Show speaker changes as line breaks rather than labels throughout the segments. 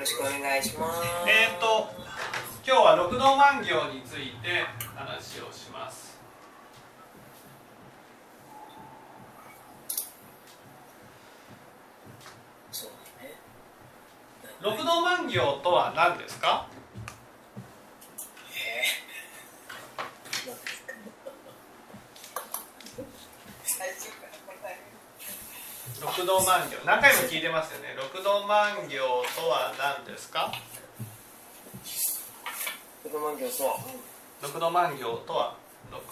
ろしくお願いします。
えっ、ー、と今日は六道万行について話をします。
そうだね。
六道万行とは何ですか
えー最初から答え
六道万行。何回も聞いてますよね。六道万行とは何ですか？
る子供業そう
六道万行とは？六道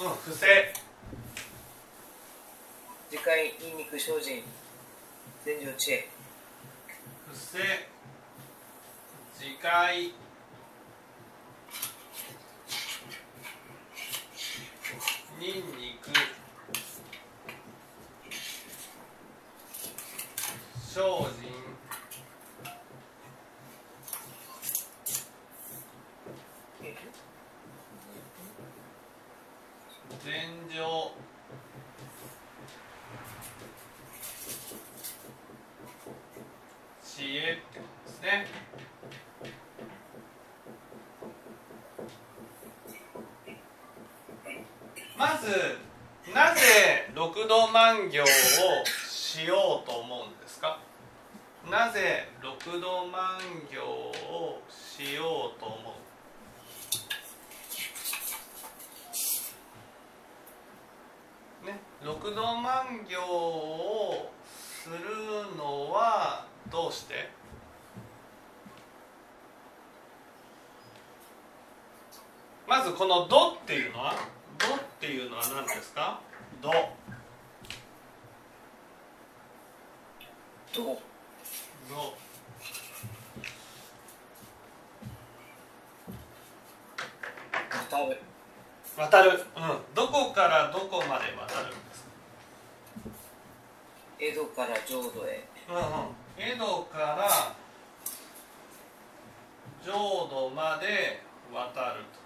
うん不正
次回陰肉精進。全情知恵。
不正自戒ニンニク精進禅情知恵ってことですねまずなぜ六度万行をしようと思うんですか？なぜ六度万行をしようと思う、六度万行をするのはどうして？まずこの「ど」っていうのは「ど」っていうのは何ですか「ど」
どう「
ど」
渡る。
渡る、うん、どこからどこまで渡るんですか、
江戸から浄土へ。
うんうん、江戸から浄土まで渡ると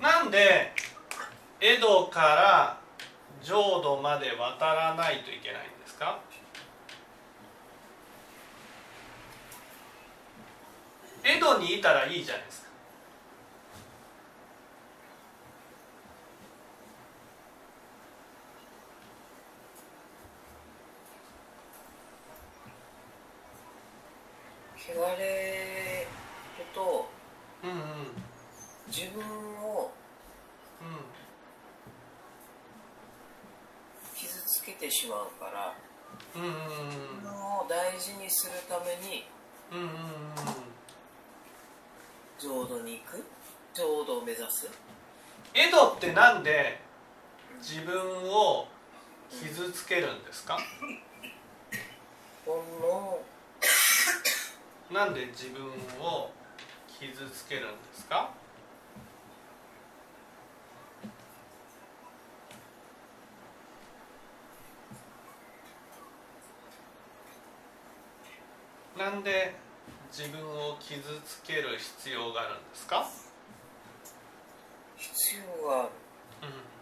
なんで江戸から浄土まで渡らないといけないんですか江戸にいたらいいじゃないですか
汚れると
うんうん
自分を
うん
傷つけてしまうから
うんうん
自分を大事にするために
うんうんうん
浄土に行く？浄土を目指す？
江戸ってなんで自分を傷つけるんですか？
煩悩
なんで自分を傷つけるんですか？なんで自分を傷つける必要があるんですか、
必要がある
うん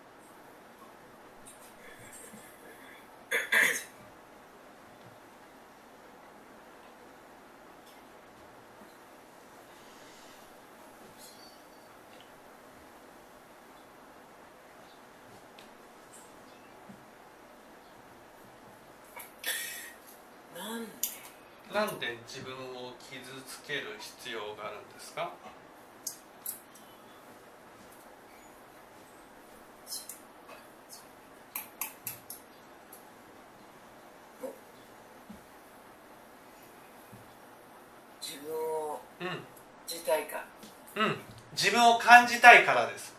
自分を傷つける必要があるんですか？
自分を
うん
自体か。
うん、自分を感じたいからです。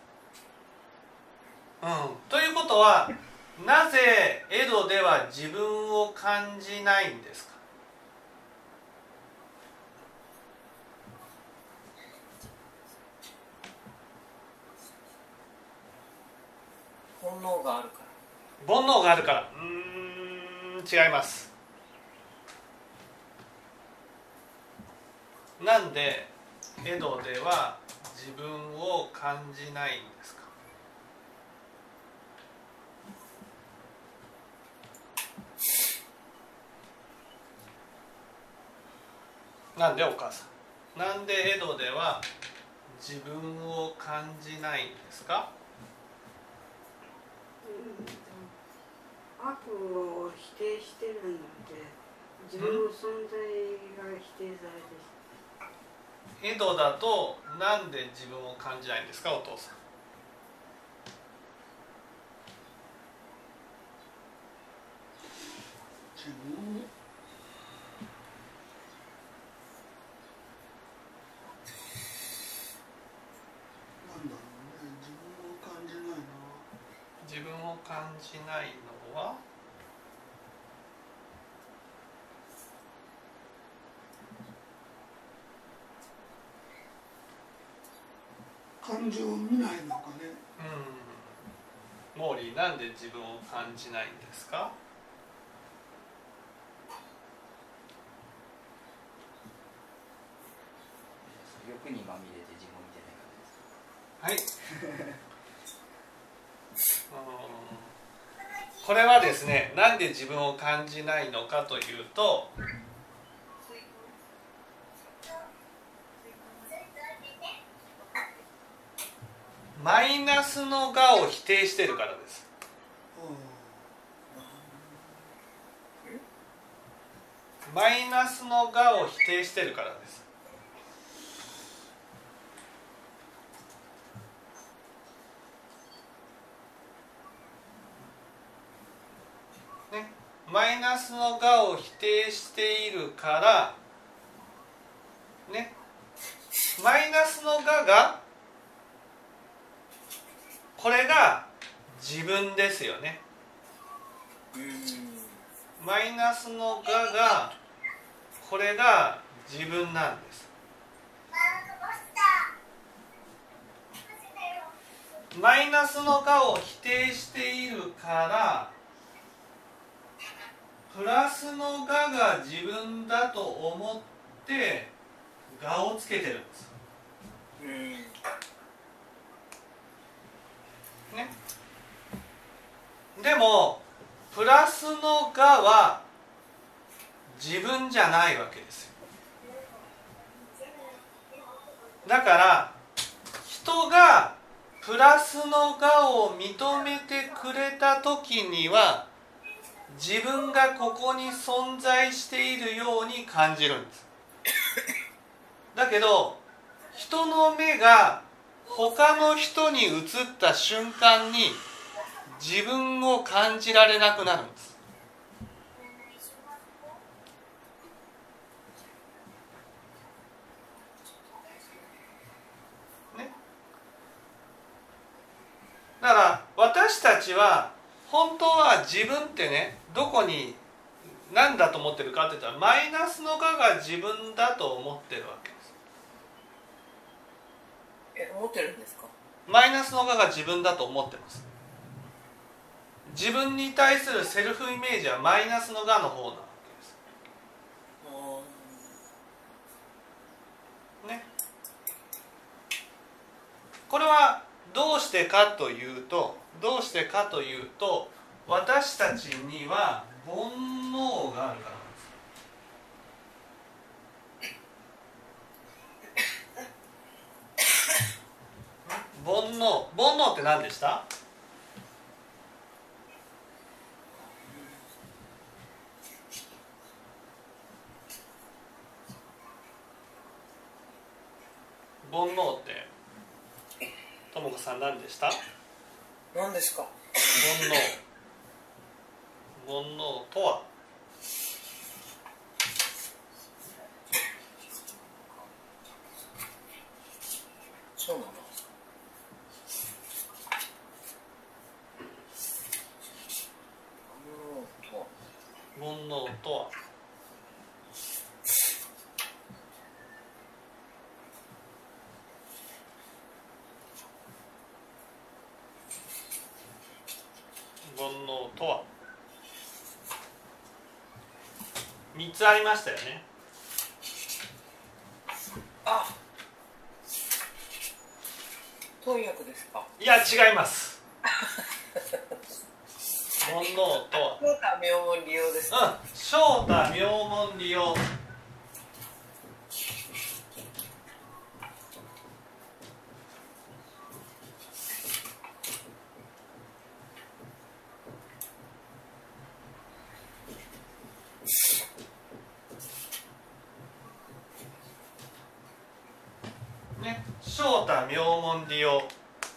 うん、ということはなぜ江戸では自分を感じないんですか？
煩悩があるから。
うーん違います。なんで江戸では自分を感じないんですか？なんでお母さん？なんで江戸では自分を感じないんですか？
悪を否定してるんだって。自分の存在が否定されて
江戸だとなんで自分を感じないんですかお父さん。
自分をなんだろうね自分を感じないな
自分を感じないのは
感情を見ないのかね。
うん。モーリーなんで自分を感じないんですか？
欲にまみれて自分を見てないからです
はい。うん。これはですねなんで自分を感じないのかというとマイナスのがを否定してるからです。マイナスのがを否定してるからです。ね。マイナスのがを否定しているからね。マイナスのががこれが自分ですよね。マイナスのががこれが自分なんです。マイナスのがを否定しているからプラスのがが自分だと思ってがをつけてるんです。ね。でもプラスのがは自分じゃないわけですよ。だから人がプラスのがを認めてくれた時には自分がここに存在しているように感じるんです。だけど人の目が他の人に移った瞬間に自分を感じられなくなるんです。ね。だから私たちは本当は自分ってねどこに何だと思ってるかって言ったらマイナスのがが自分だと思ってるわけ。
え思ってるんですか？
マイナスのがが自分だと思ってます。自分に対するセルフイメージはマイナスのがの方なわけです。
あ
ね。これはどうしてかというとどうしてかというと私たちには煩悩があるからなんです煩悩煩悩って何でした？煩悩って。ともこさん何でした？煩
何ですか？
悩。煩悩とは
そうなの
煩悩とは煩悩とは3つありましたよね。
あ。翻訳ですか？
いや違います。煩悩とは。
そうか名門利用ですか？
うん。正太名門利用ね正太名門利用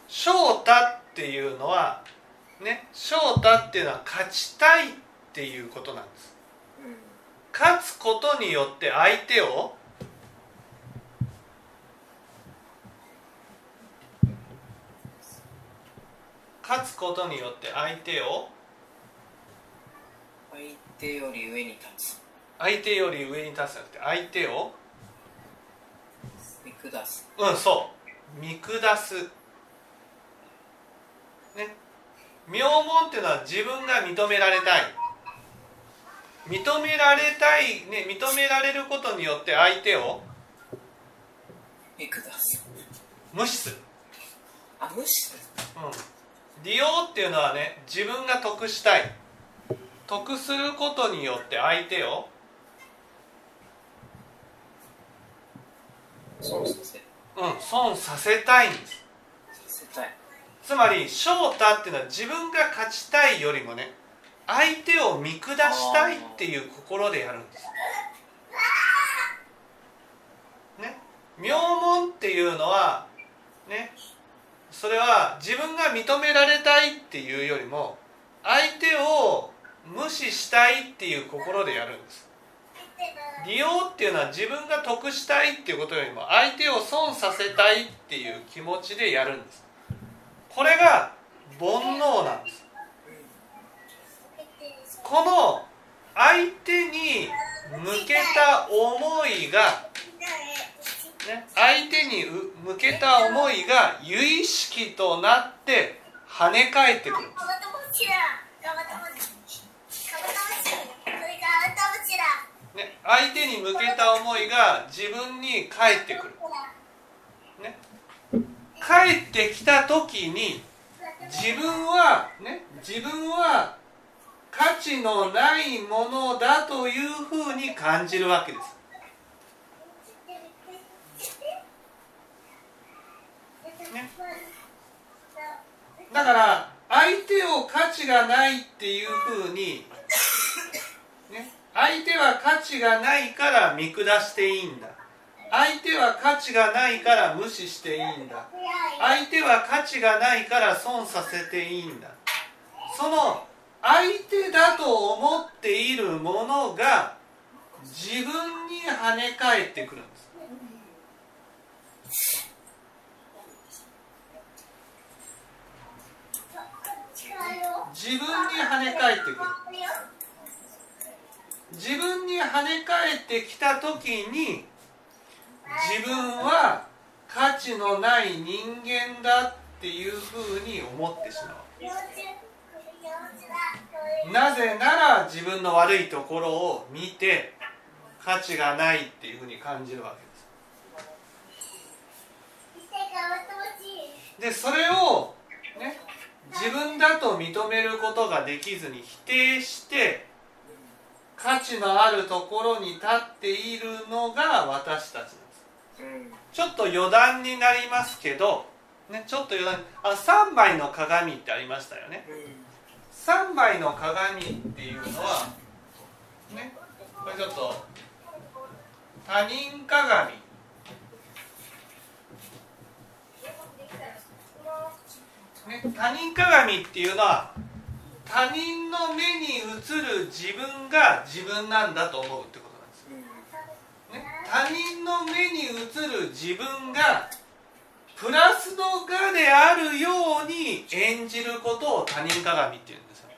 正太っていうのはね正太っていうのは勝ちたいっていうことなんです。
うん。
勝つことによって相手を勝つことによって相手を
相手より上に立つ。
相手より上に立つじゃなくて相手を
見下す。
うんそう。見下す。ね名門っていうのは自分が認められたい。認められたいね認められることによって相手を
見下す
無視する。
あ無視する。
うん、利用っていうのはね自分が得したい。得することによって相手を
損させ
うん損させたいんですつまり翔太っていうのは自分が勝ちたいよりもね相手を見下したいっていう心でやるんです。ね？名門っていうのはねそれは自分が認められたいっていうよりも相手を無視したいっていう心でやるんです。利用っていうのは自分が得したいっていうことよりも相手を損させたいっていう気持ちでやるんです。これが煩悩なんです。この相手に向けた思いが、ね、相手に向けた思いが由意識となって跳ね返ってくるね、相手に向けた思いが自分に返ってくる、返ってきた時に自分はね自分は価値のないものだというふうに感じるわけです。だから相手を価値がないっていうふうに、ね、相手は価値がないから見下していいんだ。相手は価値がないから無視していいんだ。相手は価値がないから損させていいんだ。その相手だと思っているものが自分に跳ね返ってくるんです。自分に跳ね返ってくる。自分に跳ね返ってきた時に自分は価値のない人間だっていうふうに思ってしまう。なぜなら自分の悪いところを見て価値がないっていうふうに感じるわけです。でそれをね自分だと認めることができずに否定して価値のあるところに立っているのが私たち。ちょっと余談になりますけど、ね、ちょっと余談あ3枚の鏡ってありましたよね。3枚の鏡っていうのはねこれちょっと他人鏡。ね、他人鏡っていうのは他人の目に映る自分が自分なんだと思うってこと、他人の目に映る自分がプラスの我であるように演じることを他人鏡っていうんですよ、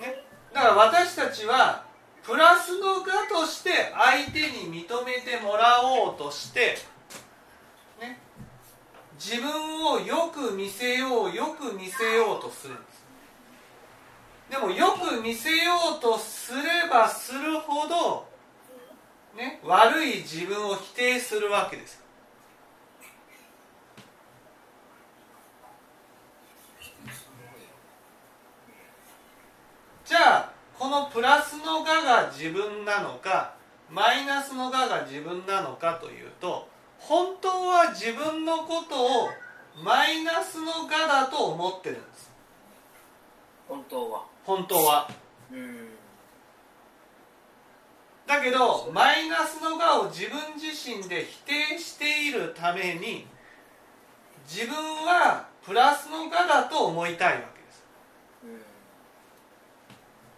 ね、だから私たちはプラスの我として相手に認めてもらおうとして、ね、自分をよく見せようよく見せようとするんです。でもよく見せようとすればするほど、ね、悪い自分を否定するわけですじゃあこのプラスのがが自分なのかマイナスのがが自分なのかというと本当は自分のことをマイナスのがだと思ってるんです。
本当は。
本当は。
うん
だけどマイナスのがを自分自身で否定しているために自分はプラスのがだと思いたいわけです。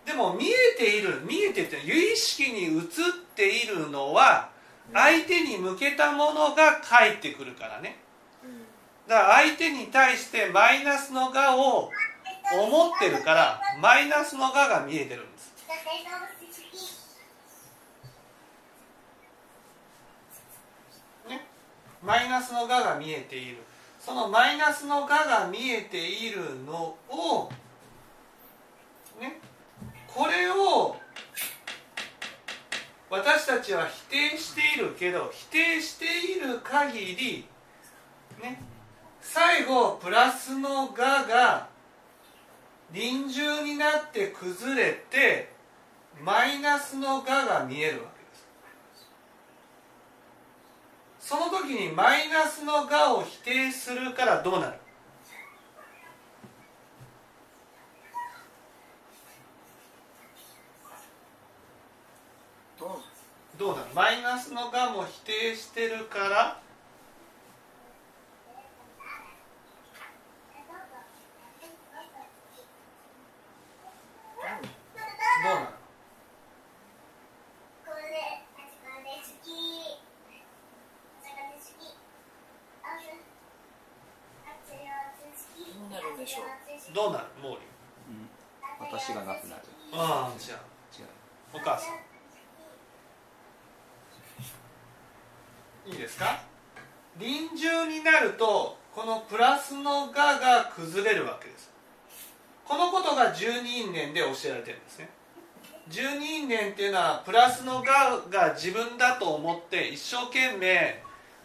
でも見えている見えてて有意識に映っているのは相手に向けたものが返ってくるからね。だから相手に対してマイナスのがを思ってるからマイナスのがが見えてるんです。マイナスのがが見えている。そのマイナスのがが見えているのをねこれを私たちは否定しているけど否定している限りね最後プラスの「が」が臨終になって崩れてマイナスの「が」が見えるわけですその時にマイナスの「が」を否定するからどうなる？
どうなの
どうなる？マイナスの「が」も否定してるからどうなる
どうなるんでしょう。
どうなる？毛利。
うん。私がなくなる。
ああじゃあ。
違う。
お母さん。いいですか？臨終になるとこのプラスの「が」が崩れるわけです。このことが十二因縁で教えられてるんですね。十二因縁っていうのはプラスの「が」が自分だと思って一生懸命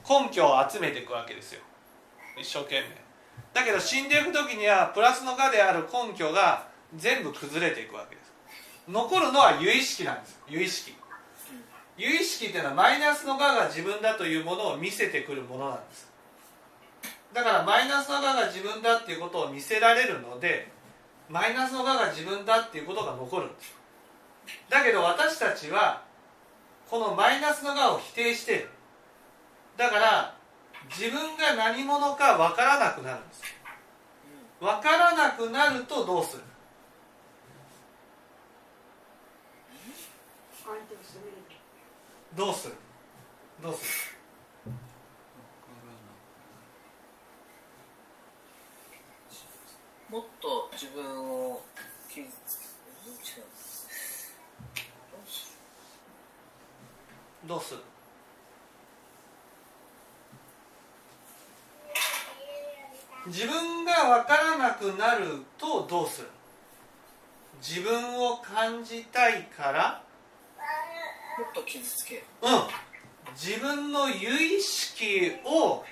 根拠を集めていくわけですよ。一生懸命だけど死んでいく時にはプラスの「が」である根拠が全部崩れていくわけです。残るのは有意識なんです有意識。有意識っていうのはマイナスの「が」が自分だというものを見せてくるものなんです。だからマイナスの「が」が自分だっていうことを見せられるのでマイナスの「が」が自分だっていうことが残るんです。だけど私たちはこのマイナスの「が」を否定している。だから自分が何者か分からなくなるんです。分からなくなるとどうする？どうする？どうする？
もっと自分を傷つけ
どうする？自分が分からなくなるとどうする？自分を感じたいから？
もっと傷つける
うん。自分の有意識を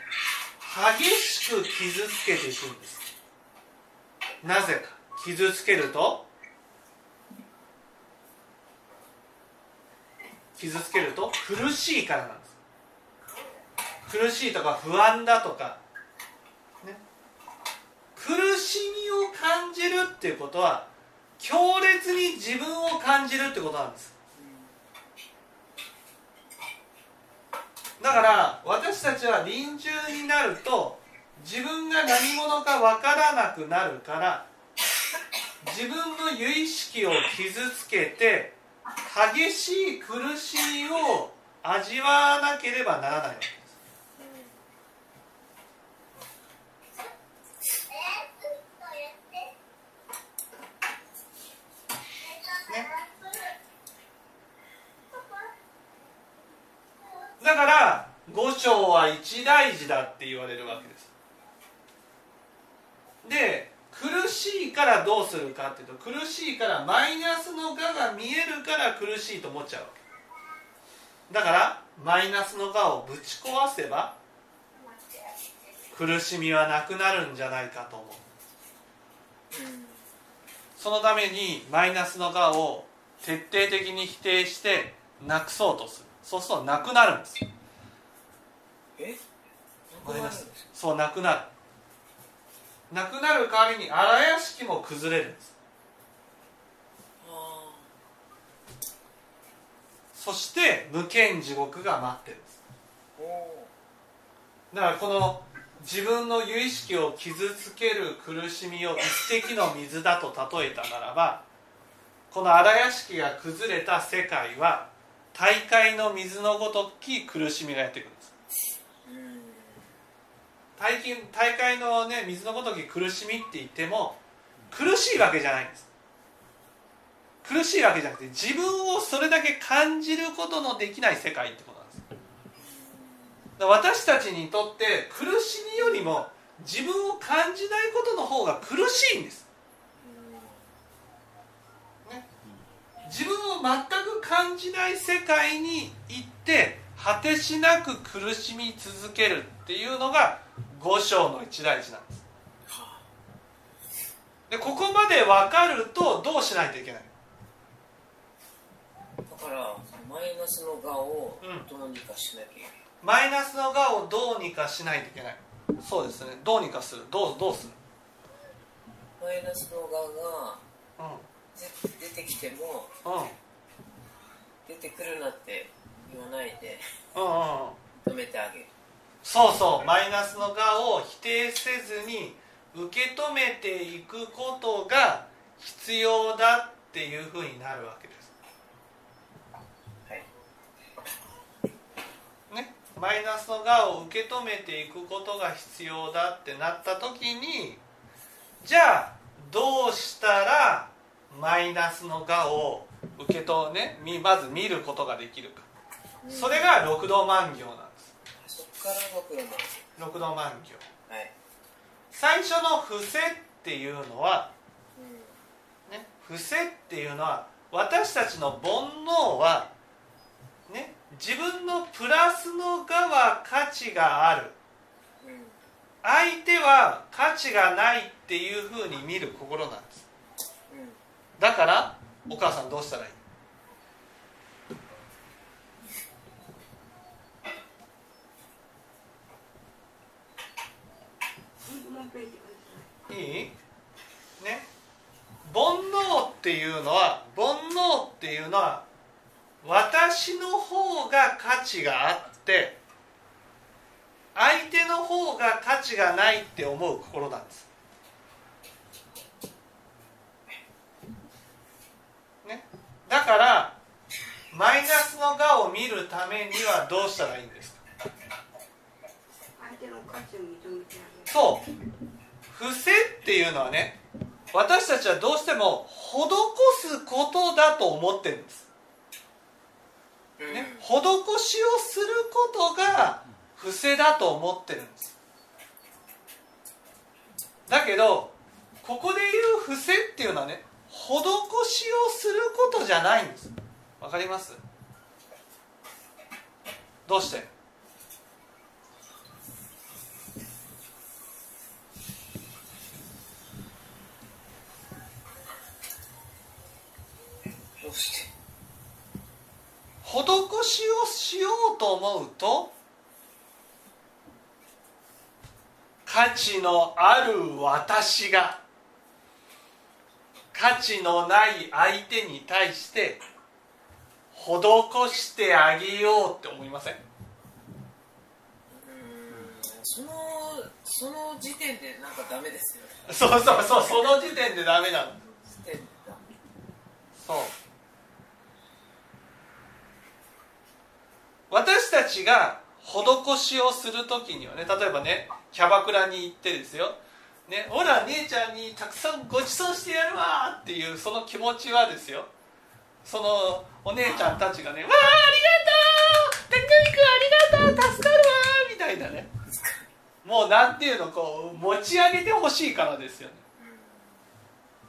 激しく傷つけていくんです。なぜか？傷つけると？傷つけると苦しいからなんです。苦しいとか不安だとか、ね、苦しみを感じるっていうことは強烈に自分を感じるってことなんです。だから私たちは臨終になると自分が何者か分からなくなるから自分の有意識を傷つけて激しい苦しみを味わわなければならないわけ。ですだから五章は一大事だって言われるわけです。で苦ししいからどうするかっていうと苦しいからマイナスのがが見えるから苦しいと思っちゃうわけ。だからマイナスのがをぶち壊せば苦しみはなくなるんじゃないかと思う。そのためにマイナスのがを徹底的に否定してなくそうとする。そうするとなくなるんです。
え？
マイナス。そうなくなる。なくなる代わりに荒屋敷も崩れるんです。そして無間地獄が待ってるんです。だからこの自分の由意識を傷つける苦しみを一滴の水だと例えたならばこの荒屋敷が崩れた世界は大海の水のごとき苦しみがやってくる。大金大海の、ね、水のごとき苦しみって言っても苦しいわけじゃないんです。苦しいわけじゃなくて自分をそれだけ感じることのできない世界ってことなんです。だから私たちにとって苦しみよりも自分を感じないことの方が苦しいんです。ね。自分を全く感じない世界に行って果てしなく苦しみ続けるっていうのが五章の一大事なんです。
は
でここまで分かるとどうしないといけない
あだからマイナスのがを
うん。
どうにかしなきゃいけない、
マイナスのがをどうにかしないといけない。そうですね。どうにかする。どうどうする？
マイナスのがが
うん。
ぜ出てきても
うん。
出てくるなって言わないで
うんうんうん。
止めてあげる
そうそうマイナスのがを否定せずに受け止めていくことが必要だっていうふうになるわけです。
はい。
ね？マイナスのがを受け止めていくことが必要だってなった時にじゃあどうしたらマイナスのがを受けとねみまず見ることができるか。それが六道万行なんです
から僕らも
六道万行
はい、
最初の伏せっていうのは
う
ね伏せっていうのは私たちの煩悩はね自分のプラスのがは価値がある。
んうん
相手は価値がないっていうふうに見る心なんです。
うん。
だからお母さんどうしたらいい
もう一回言ってください
い？ね？煩悩っていうのは煩悩っていうのは私の方が価値があって相手の方が価値がないって思う心なんです、ね、だからマイナスのがを見るためにはどうしたらいいんですか？
相手の価値を認めて
そう。伏せっていうのはね私たちはどうしても施すことだと思ってるんです、ね、施しをすることが伏せだと思ってるんです。だけどここで言う伏せっていうのはね施しをすることじゃないんです。わかります？どうして
どうして
施しをしようと思うと価値のある私が価値のない相手に対して施してあげようって思いません？
うんそのその時点でなんかダメですよね。
そうそうそうその時点でダメなの。そう私たちが施しをする時にはね例えばねキャバクラに行ってですよ「ね、ほら姉ちゃんにたくさんご馳走してやるわ」っていうその気持ちはですよ。そのお姉ちゃんたちがね「わあありがとう匠君ありがとう助かるわ」みたいなね。もうなんていうのこう持ち上げてほしいからですよね。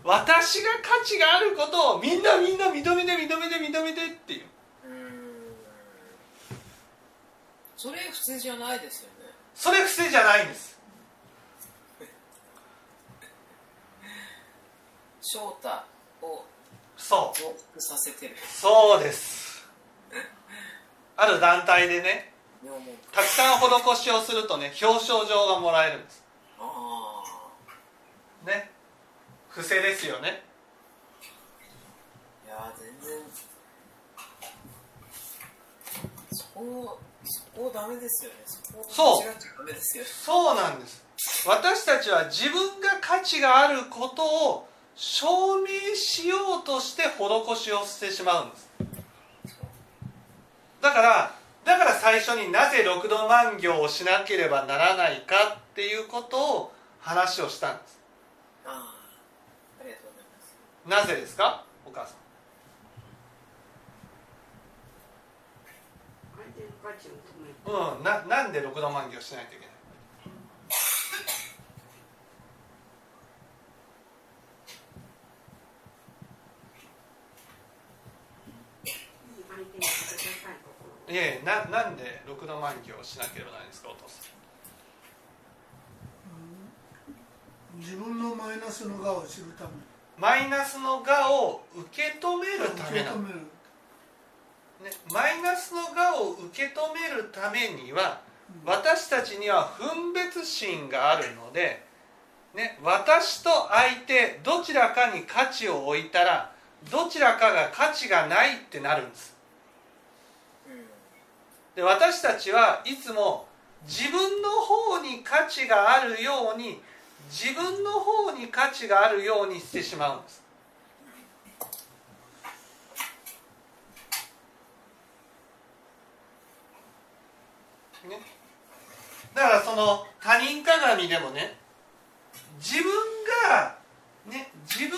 私が価値があることをみんなみんな認めて認めて認めてっていう
うーんそれ普通じゃないですよね。
それ不正じゃないんです。
翔太を
そう。
増幅させてる。
そうです。ある団体でねたくさん施しをするとね表彰状がもらえるんです。
ああ
ね。不正ですよね。
いや全然そこそこダメです。よねそ
うそうなんです。私たちは自分が価値があることを証明しようとして施しをしてしまうんです。だからだから最初になぜ六度万行をしなければならないかっていうことを話をしたんです。
ああありがとうございます。
なぜですか？お母さん
相手の価値を止める
うんななんで六度万行しないといけない？
い
えななんで六度万行をしなければならないんですかお父さん。
自分のマイナスの側を知るため。
マイナスの我を受け止めるためなのね、マイナスの我を受け止めるためには私たちには分別心があるので、ね、私と相手どちらかに価値を置いたらどちらかが価値がないってなるんです。
うん。
で私たちはいつも自分の方に価値があるように自分の方に価値があるようにしてしまうんですね、だからその他人鏡でもね自分がね自分が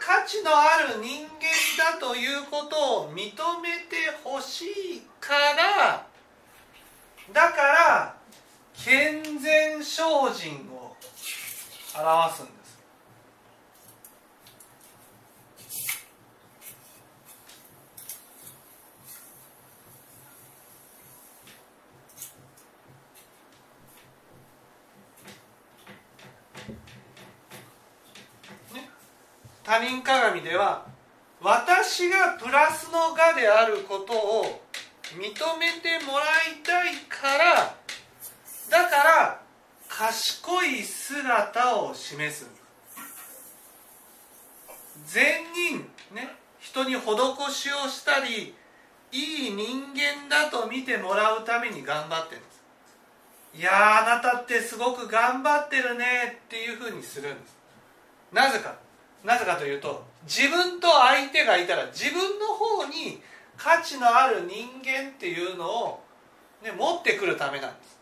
価値のある人間だということを認めてほしいからだから健全精進を表すん他人鏡では私がプラスの我であることを認めてもらいたいからだから賢い姿を示す。善人ね人に施しをしたりいい人間だと見てもらうために頑張ってるんです。いやあなたってすごく頑張ってるねっていうふうにするんです。なぜか。なぜかというと自分と相手がいたら自分の方に価値のある人間っていうのを、ね、持ってくるためなんです。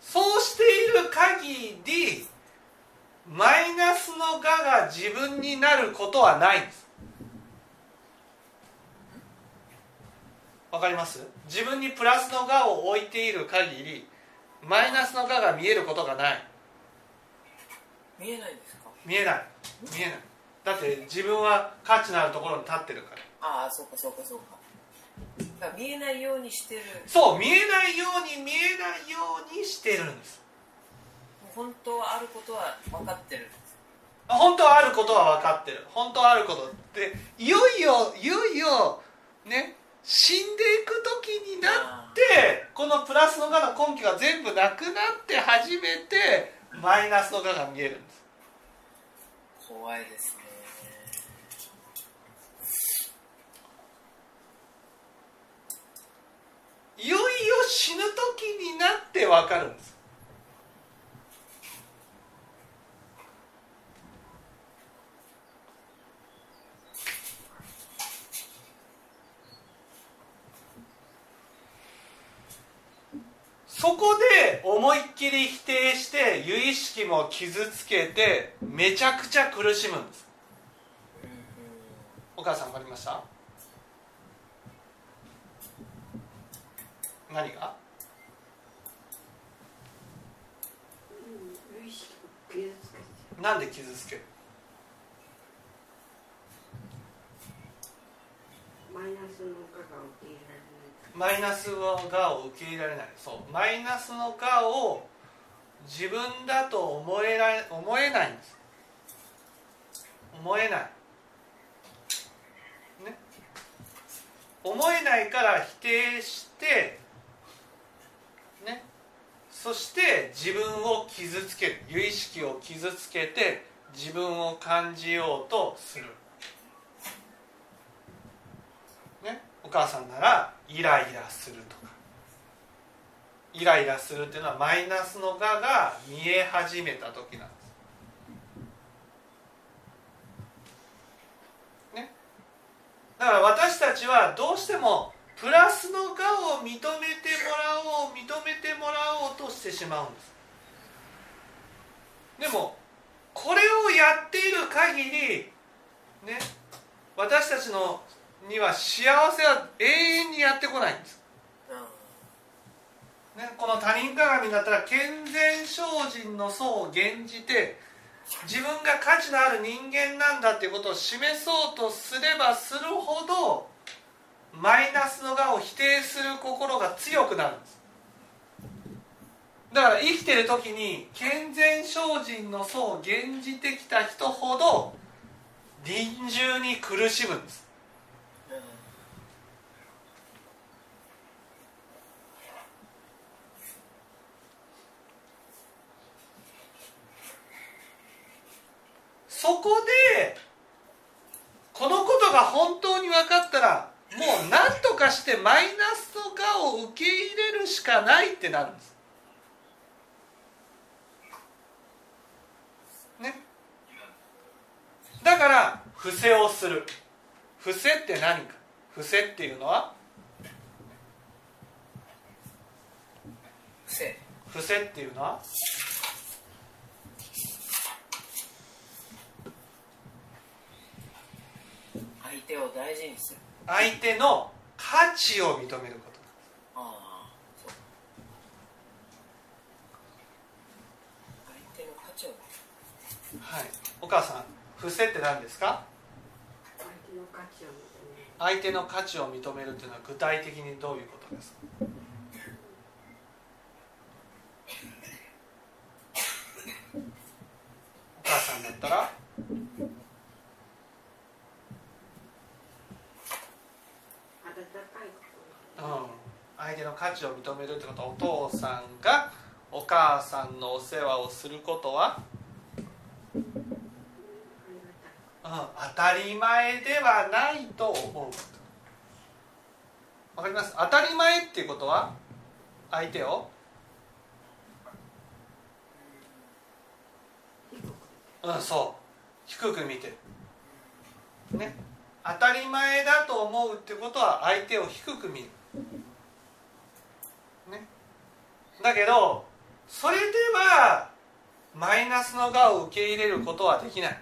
そうしている限りマイナスの我が自分になることはないんです。わかります？自分にプラスの我を置いている限りマイナスの我が見えることがない。
見えないんですか？
見えない。見えない。だって自分は価値のあるところに立ってるから。
ああそうかそうかそうか。見えないようにしてる。
そう見えないように見えないようにしてるんです。
本当はあることは分かってる。
本当はあることは分かってる。本当はあることっていよいよいよいよね死んでいく時になってこのプラスの我の根拠が全部なくなって初めてマイナスの我が見えるんです。
怖いですね。
いよいよ死ぬ時になって分かるんです。そこで思いっきり否定意識も傷つけてめちゃくちゃ苦しむんです。お母さん分かりました？何が？なんで傷つける？
マイナスのがが受け入れられない。
マイナスのがを受け入れられない。そう。マイナスのがを自分だと思えら思えないんです。思えない。ね。思えないから否定してね。そして自分を傷つける。由意識を傷つけて自分を感じようとする。ね。お母さんならイライラするとか。イライラするっていうのはマイナスのがが見え始めた時なんです。ね、だから私たちはどうしてもプラスのがを認めてもらおう認めてもらおうとしてしまうんです。でもこれをやっている限りね私たちのには幸せは永遠にやってこないんです。ね、この他人鏡になったら健全精進の層を減じて自分が価値のある人間なんだっていうことを示そうとすればするほどマイナスのがを否定する心が強くなるんです。だから生きてる時に健全精進の層を減じてきた人ほど臨終に苦しむんです。そこでこのことが本当に分かったらもう何とかしてマイナスのがを受け入れるしかないってなるんです。ね。だから伏せをする。伏せって何か。伏せっていうのは？
伏せ
伏せっていうのは？
相手を大事にする。
相手の価値を認めること
ああそう。相手の価値を
はい。お母さん伏せって何ですか？
相手の価値を認める
相手の価値を認めるっていうのは具体的にどういうことですか？お母さんだったら
温かい心
うん相手の価値を認めるってことお父さんがお母さんのお世話をすることは、うん、当たり前ではないと思う。わかります？当たり前っていうことは相手を？うんそう。低く見て。るね。当たり前だと思うってことは相手を低く見る。だけどそれではマイナスのがを受け入れることはできない。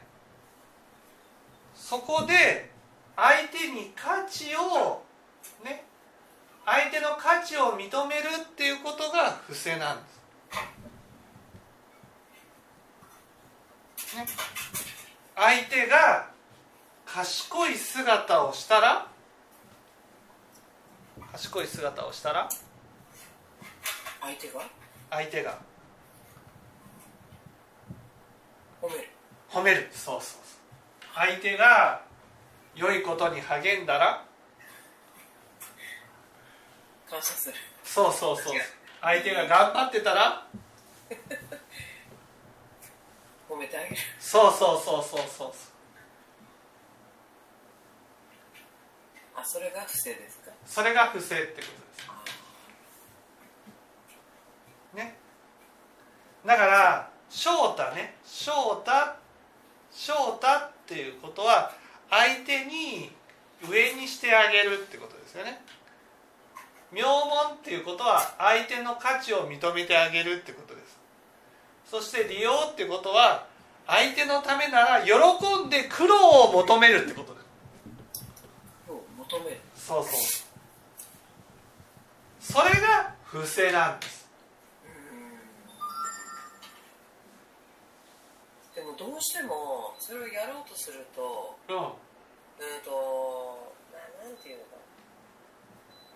そこで相手に価値をね相手の価値を認めるっていうことが不正なんです、ね、相手が賢い姿をしたら賢い姿をしたら
相手が？
相手が。
褒める。
褒める。そうそうそう。相手が良いことに励んだら？
感謝する。
そうそうそう。相手が頑張ってたら？
褒めてあげる。
そうそうそうそうそう。
あそれが不正ですか？
それが不正ってことですだから翔太ね。翔太。翔太っていうことは相手に上にしてあげるってことですよね。名門っていうことは相手の価値を認めてあげるってことです。そして利用ってことは相手のためなら喜んで苦労を求めるってことです
を求める。
そうそう。それが不正なんです
ででもどうしてもそれをやろうとすると
うん。
うんとななんていうのかな。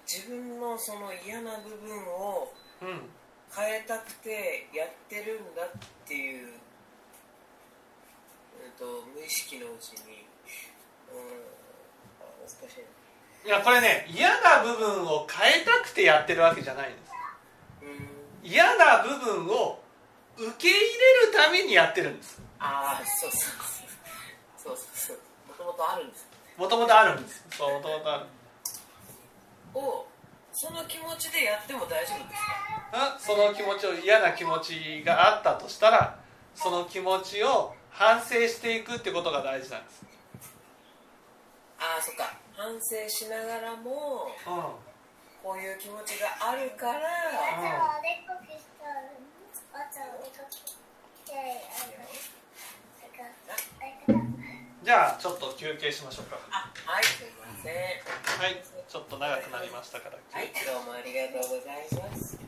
自分のその嫌な部分を
うん。
変えたくてやってるんだっていう、うん、と無意識のうちに、うん、あ難しいな。い
やこれね嫌な部分を変えたくてやってるわけじゃないんです。
うん。
嫌な部分を受け入れるためにやってるんです
ああそうそうそう。そうそうそう。もともとあるんです
もともとあるんですそうもともとある。
をその気持ちでやっても大丈夫ですか？
あその気持ちを嫌な気持ちがあったとしたらその気持ちを反省していくってことが大事なんです。
ああそっか。反省しながらも
うん。
こういう気持ちがあるから
うん。
おでこ消したらあとおでこ消してあのなんか
じゃあちょっと休憩しましょうか。
はいすいません。
はいちょっと長くなりましたから。
はいどうもありがとうございます。